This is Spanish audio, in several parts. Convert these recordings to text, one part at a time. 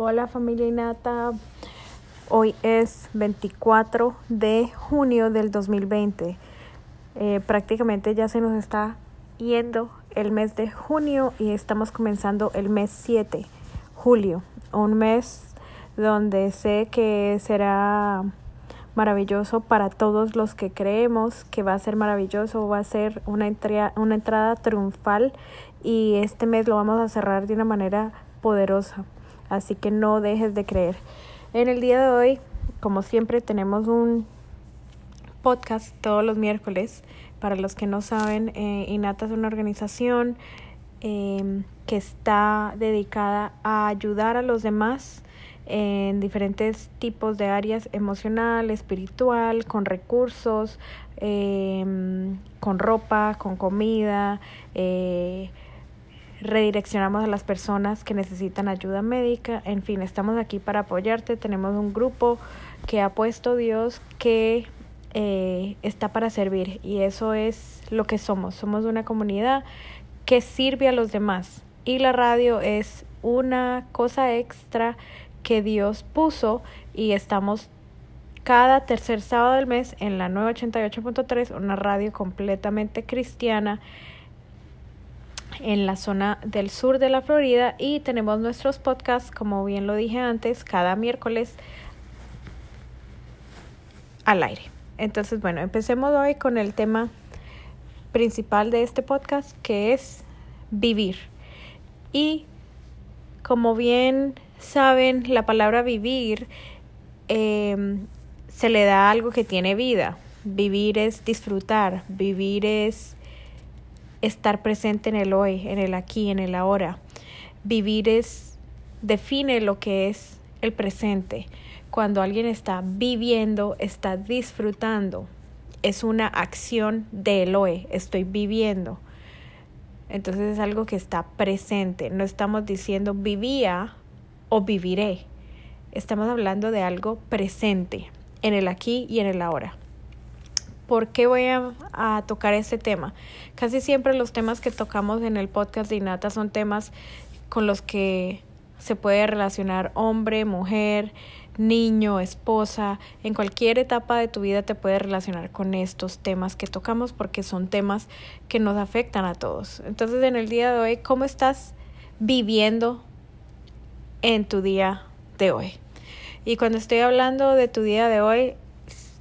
Hola familia Inata, hoy es 24 de junio del 2020. Eh, prácticamente ya se nos está yendo el mes de junio y estamos comenzando el mes 7, julio, un mes donde sé que será maravilloso para todos los que creemos que va a ser maravilloso, va a ser una, una entrada triunfal y este mes lo vamos a cerrar de una manera poderosa. Así que no dejes de creer. En el día de hoy, como siempre, tenemos un podcast todos los miércoles. Para los que no saben, eh, Inata es una organización em, que está dedicada a ayudar a los demás en diferentes tipos de áreas emocional, espiritual, con recursos, em, con ropa, con comida. Eh, redireccionamos a las personas que necesitan ayuda médica. En fin, estamos aquí para apoyarte. Tenemos un grupo que ha puesto Dios que eh, está para servir y eso es lo que somos. Somos una comunidad que sirve a los demás y la radio es una cosa extra que Dios puso y estamos cada tercer sábado del mes en la 988.3, una radio completamente cristiana en la zona del sur de la Florida y tenemos nuestros podcasts, como bien lo dije antes, cada miércoles al aire. Entonces, bueno, empecemos hoy con el tema principal de este podcast, que es vivir. Y como bien saben, la palabra vivir em, se le da algo que tiene vida. Vivir es disfrutar, vivir es estar presente en el hoy, en el aquí, en el ahora. Vivir es, define lo que es el presente. Cuando alguien está viviendo, está disfrutando. Es una acción del hoy, estoy viviendo. Entonces es algo que está presente. No estamos diciendo vivía o viviré. Estamos hablando de algo presente, en el aquí y en el ahora. ¿Por qué voy a, tocar este tema? Casi siempre los temas que tocamos en el podcast de Inata son temas con los que se puede relacionar hombre, mujer, niño, esposa, en cualquier etapa de tu vida te puedes relacionar con estos temas que tocamos porque son temas que nos afectan a todos. Entonces, en el día de hoy, ¿cómo estás viviendo en tu día de hoy. Y cuando estoy hablando de tu día de hoy,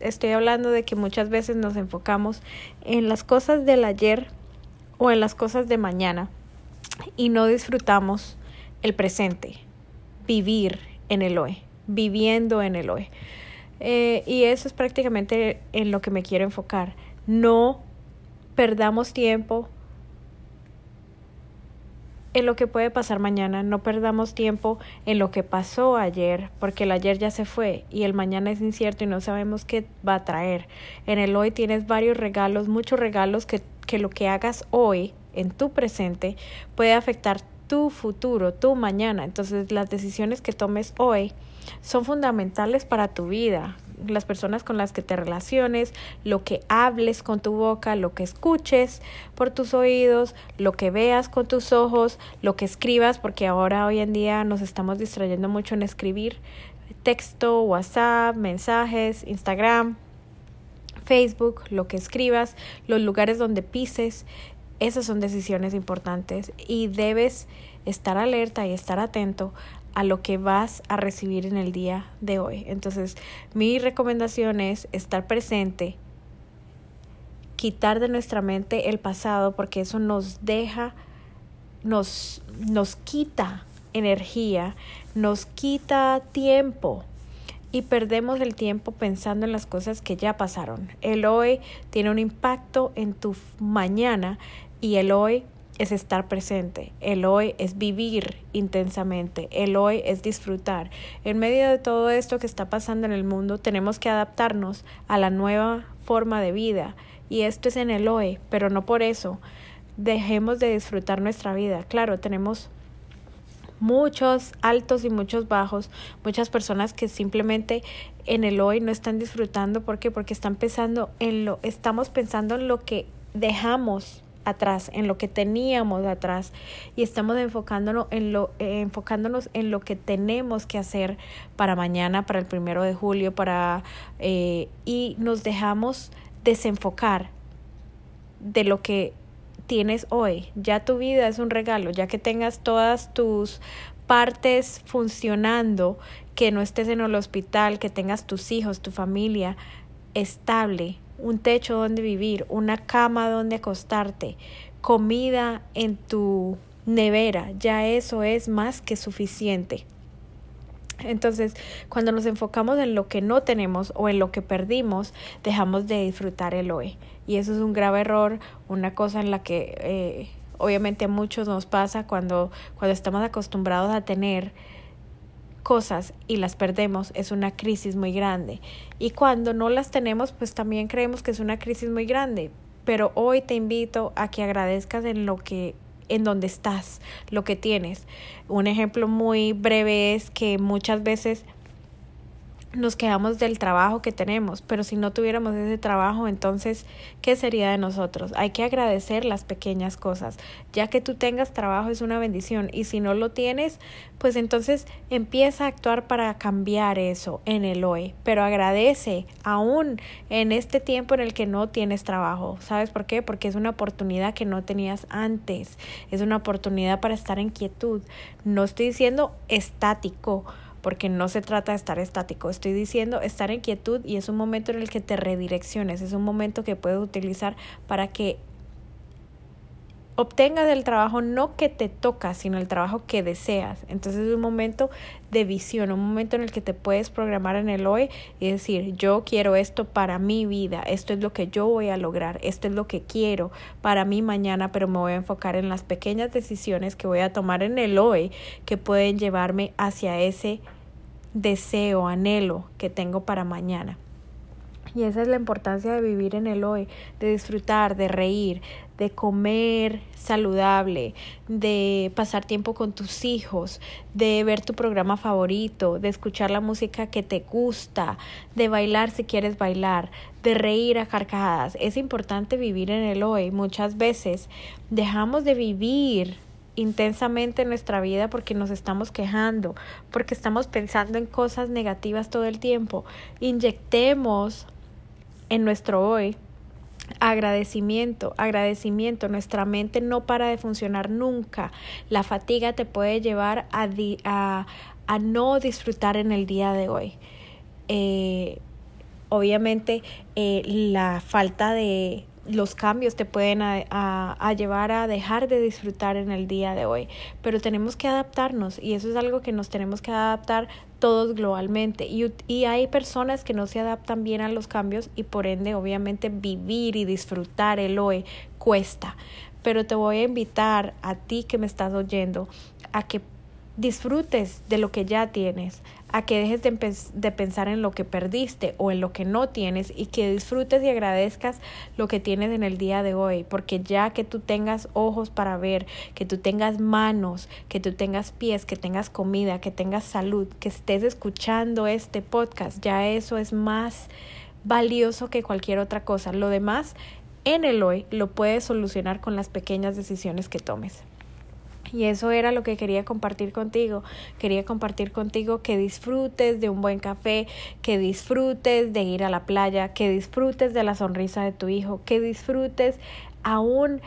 estoy hablando de que muchas veces nos enfocamos en las cosas del ayer o en las cosas de mañana y no disfrutamos el presente, vivir en el hoy, viviendo en el hoy. Eh, y eso es prácticamente en lo que me quiero enfocar. No perdamos tiempo en lo que puede pasar mañana, no perdamos tiempo en lo que pasó ayer, porque el ayer ya se fue y el mañana es incierto y no sabemos qué va a traer. En el hoy tienes varios regalos, muchos regalos que, que lo que hagas hoy en tu presente puede afectar tu futuro, tu mañana. Entonces las decisiones que tomes hoy son fundamentales para tu vida las personas con las que te relaciones, lo que hables con tu boca, lo que escuches por tus oídos, lo que veas con tus ojos, lo que escribas, porque ahora hoy en día nos estamos distrayendo mucho en escribir texto, WhatsApp, mensajes, Instagram, Facebook, lo que escribas, los lugares donde pises, esas son decisiones importantes y debes estar alerta y estar atento a lo que vas a recibir en el día de hoy. Entonces, mi recomendación es estar presente, quitar de nuestra mente el pasado, porque eso nos deja, nos, nos quita energía, nos quita tiempo y perdemos el tiempo pensando en las cosas que ya pasaron. El hoy tiene un impacto en tu mañana y el hoy es estar presente, el hoy es vivir intensamente, el hoy es disfrutar. En medio de todo esto que está pasando en el mundo, tenemos que adaptarnos a la nueva forma de vida y esto es en el hoy, pero no por eso dejemos de disfrutar nuestra vida. Claro, tenemos muchos altos y muchos bajos, muchas personas que simplemente en el hoy no están disfrutando, ¿por qué? Porque están pensando en lo estamos pensando en lo que dejamos atrás, en lo que teníamos atrás y estamos enfocándonos en lo, eh, enfocándonos en lo que tenemos que hacer para mañana, para el primero de julio, para eh, y nos dejamos desenfocar de lo que tienes hoy. Ya tu vida es un regalo, ya que tengas todas tus partes funcionando, que no estés en el hospital, que tengas tus hijos, tu familia estable, un techo donde vivir, una cama donde acostarte, comida en tu nevera, ya eso es más que suficiente. Entonces, cuando nos enfocamos en lo que no tenemos o en lo que perdimos, dejamos de disfrutar el hoy. Y eso es un grave error, una cosa en la que eh, obviamente a muchos nos pasa cuando, cuando estamos acostumbrados a tener cosas y las perdemos, es una crisis muy grande. Y cuando no las tenemos, pues también creemos que es una crisis muy grande. Pero hoy te invito a que agradezcas en lo que en donde estás, lo que tienes. Un ejemplo muy breve es que muchas veces nos quedamos del trabajo que tenemos, pero si no tuviéramos ese trabajo, entonces, ¿qué sería de nosotros? Hay que agradecer las pequeñas cosas. Ya que tú tengas trabajo es una bendición y si no lo tienes, pues entonces empieza a actuar para cambiar eso en el hoy, pero agradece aún en este tiempo en el que no tienes trabajo. ¿Sabes por qué? Porque es una oportunidad que no tenías antes, es una oportunidad para estar en quietud. No estoy diciendo estático, porque no se trata de estar estático, estoy diciendo estar en quietud y es un momento en el que te redirecciones, es un momento que puedes utilizar para que obtengas el trabajo no que te toca, sino el trabajo que deseas. Entonces es un momento de visión, un momento en el que te puedes programar en el hoy y decir, yo quiero esto para mi vida, esto es lo que yo voy a lograr, esto es lo que quiero para mí mañana, pero me voy a enfocar en las pequeñas decisiones que voy a tomar en el hoy que pueden llevarme hacia ese deseo, anhelo que tengo para mañana. Y esa es la importancia de vivir en el hoy, de disfrutar, de reír, de comer saludable, de pasar tiempo con tus hijos, de ver tu programa favorito, de escuchar la música que te gusta, de bailar si quieres bailar, de reír a carcajadas. Es importante vivir en el hoy. Muchas veces dejamos de vivir intensamente en nuestra vida porque nos estamos quejando, porque estamos pensando en cosas negativas todo el tiempo. Inyectemos en nuestro hoy agradecimiento, agradecimiento. Nuestra mente no para de funcionar nunca. La fatiga te puede llevar a, a, a no disfrutar en el día de hoy. Eh, obviamente eh, la falta de los cambios te pueden a, llevar a dejar de disfrutar en el día de hoy, pero tenemos que adaptarnos y eso es algo que nos tenemos que adaptar todos globalmente. Y, y hay personas que no se adaptan bien a los cambios y por ende obviamente vivir y disfrutar el hoy cuesta, pero te voy a invitar a ti que me estás oyendo a que disfrutes de lo que ya tienes, a que dejes de, pensar en lo que perdiste o en lo que no tienes y que disfrutes y agradezcas lo que tienes en el día de hoy, porque ya que tú tengas ojos para ver, que tú tengas manos, que tú tengas pies, que tengas comida, que tengas salud, que estés escuchando este podcast, ya eso es más valioso que cualquier otra cosa. Lo demás en el hoy lo puedes solucionar con las pequeñas decisiones que tomes. Y eso era lo que quería compartir contigo. Quería compartir contigo que disfrutes de un buen café, que disfrutes de ir a la playa, que disfrutes de la sonrisa de tu hijo, que disfrutes aún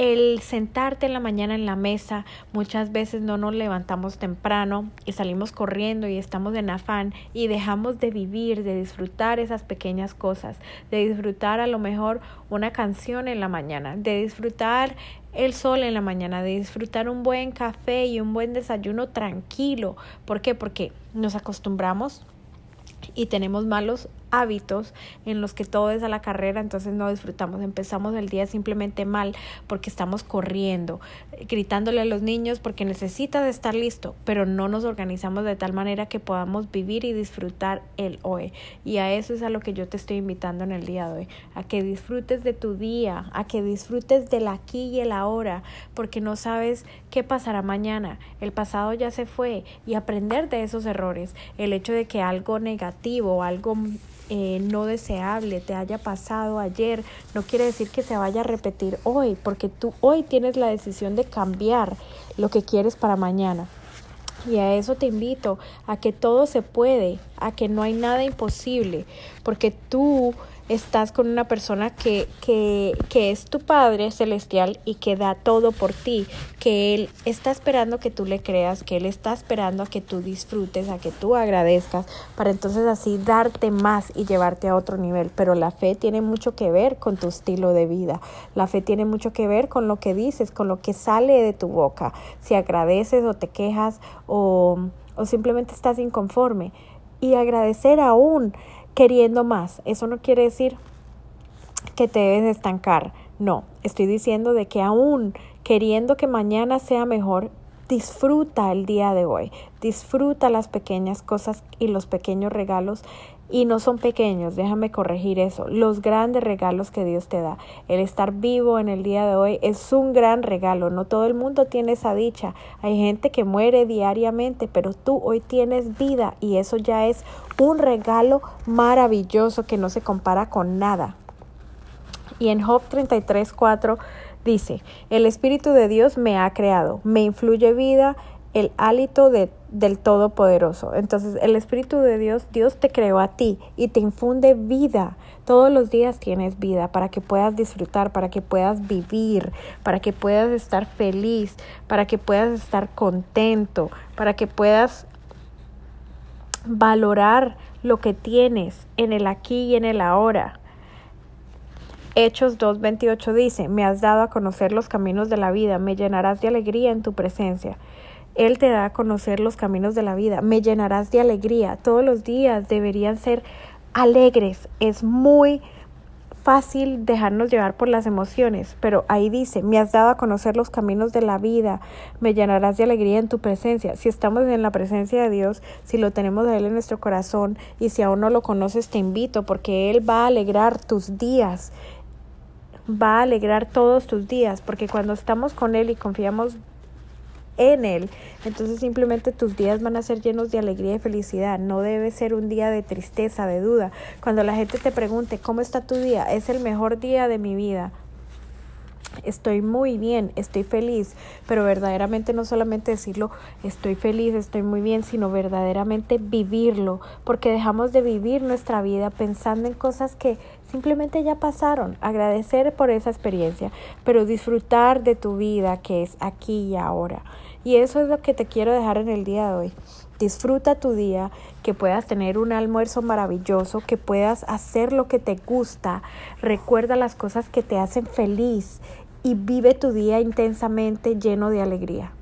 el sentarte en la mañana en la mesa, muchas veces no nos levantamos temprano y salimos corriendo y estamos en afán y dejamos de vivir, de disfrutar esas pequeñas cosas, de disfrutar a lo mejor una canción en la mañana, de disfrutar el sol en la mañana, de disfrutar un buen café y un buen desayuno tranquilo. ¿Por qué? Porque nos acostumbramos y tenemos malos hábitos en los que todo es a la carrera, entonces no disfrutamos. Empezamos el día simplemente mal porque estamos corriendo, gritándole a los niños porque necesitas estar listo, pero no nos organizamos de tal manera que podamos vivir y disfrutar el hoy. Y a eso es a lo que yo te estoy invitando en el día de hoy, a que disfrutes de tu día, a que disfrutes del aquí y el ahora, porque no sabes qué pasará mañana. El pasado ya se fue y aprender de esos errores, el hecho de que algo negativo, algo eh, no deseable te haya pasado ayer, no quiere decir que se vaya a repetir hoy, porque tú hoy tienes la decisión de cambiar lo que quieres para mañana. Y a eso te invito, a que todo se puede, a que no hay nada imposible, porque tú estás con una persona que, que, que es tu Padre Celestial y que da todo por ti, que Él está esperando que tú le creas, que Él está esperando a que tú disfrutes, a que tú agradezcas, para entonces así darte más y llevarte a otro nivel. Pero la fe tiene mucho que ver con tu estilo de vida, la fe tiene mucho que ver con lo que dices, con lo que sale de tu boca, si agradeces o te quejas o, o simplemente estás inconforme. Y agradecer aún queriendo más. Eso no quiere decir que te debes estancar. No, estoy diciendo de que aún queriendo que mañana sea mejor, disfruta el día de hoy, disfruta las pequeñas cosas y los pequeños regalos y no son pequeños, déjame corregir eso, los grandes regalos que Dios te da. El estar vivo en el día de hoy es un gran regalo, no todo el mundo tiene esa dicha. Hay gente que muere diariamente, pero tú hoy tienes vida y eso ya es un regalo maravilloso que no se compara con nada. Y en Job 33, 4 dice, el Espíritu de Dios me ha creado, me influye vida, el hálito de, del Todopoderoso. Entonces, el Espíritu de Dios, Dios te creó a ti y te infunde vida. Todos los días tienes vida para que puedas disfrutar, para que puedas vivir, para que puedas estar feliz, para que puedas estar contento, para que puedas valorar lo que tienes en el aquí y en el ahora. Hechos 2.28 dice, me has dado a conocer los caminos de la vida, me llenarás de alegría en tu presencia. Él te da a conocer los caminos de la vida, me llenarás de alegría. Todos los días deberían ser alegres. Es muy fácil dejarnos llevar por las emociones, pero ahí dice, me has dado a conocer los caminos de la vida, me llenarás de alegría en tu presencia. Si estamos en la presencia de Dios, si lo tenemos a Él en nuestro corazón y si aún no lo conoces, te invito porque Él va a alegrar tus días, va a alegrar todos tus días, porque cuando estamos con Él y confiamos en Él, entonces simplemente tus días van a ser llenos de alegría y felicidad. No debe ser un día de tristeza, de duda. Cuando la gente te pregunte, ¿cómo está tu día? Es el mejor día de mi vida estoy muy bien, estoy feliz, pero verdaderamente no solamente decirlo, estoy feliz, estoy muy bien, sino verdaderamente vivirlo, porque dejamos de vivir nuestra vida pensando en cosas que simplemente ya pasaron, agradecer por esa experiencia, pero disfrutar de tu vida que es aquí y ahora. Y eso es lo que te quiero dejar en el día de hoy. Disfruta tu día, que puedas tener un almuerzo maravilloso, que puedas hacer lo que te gusta. Recuerda las cosas que te hacen feliz y vive tu día intensamente lleno de alegría.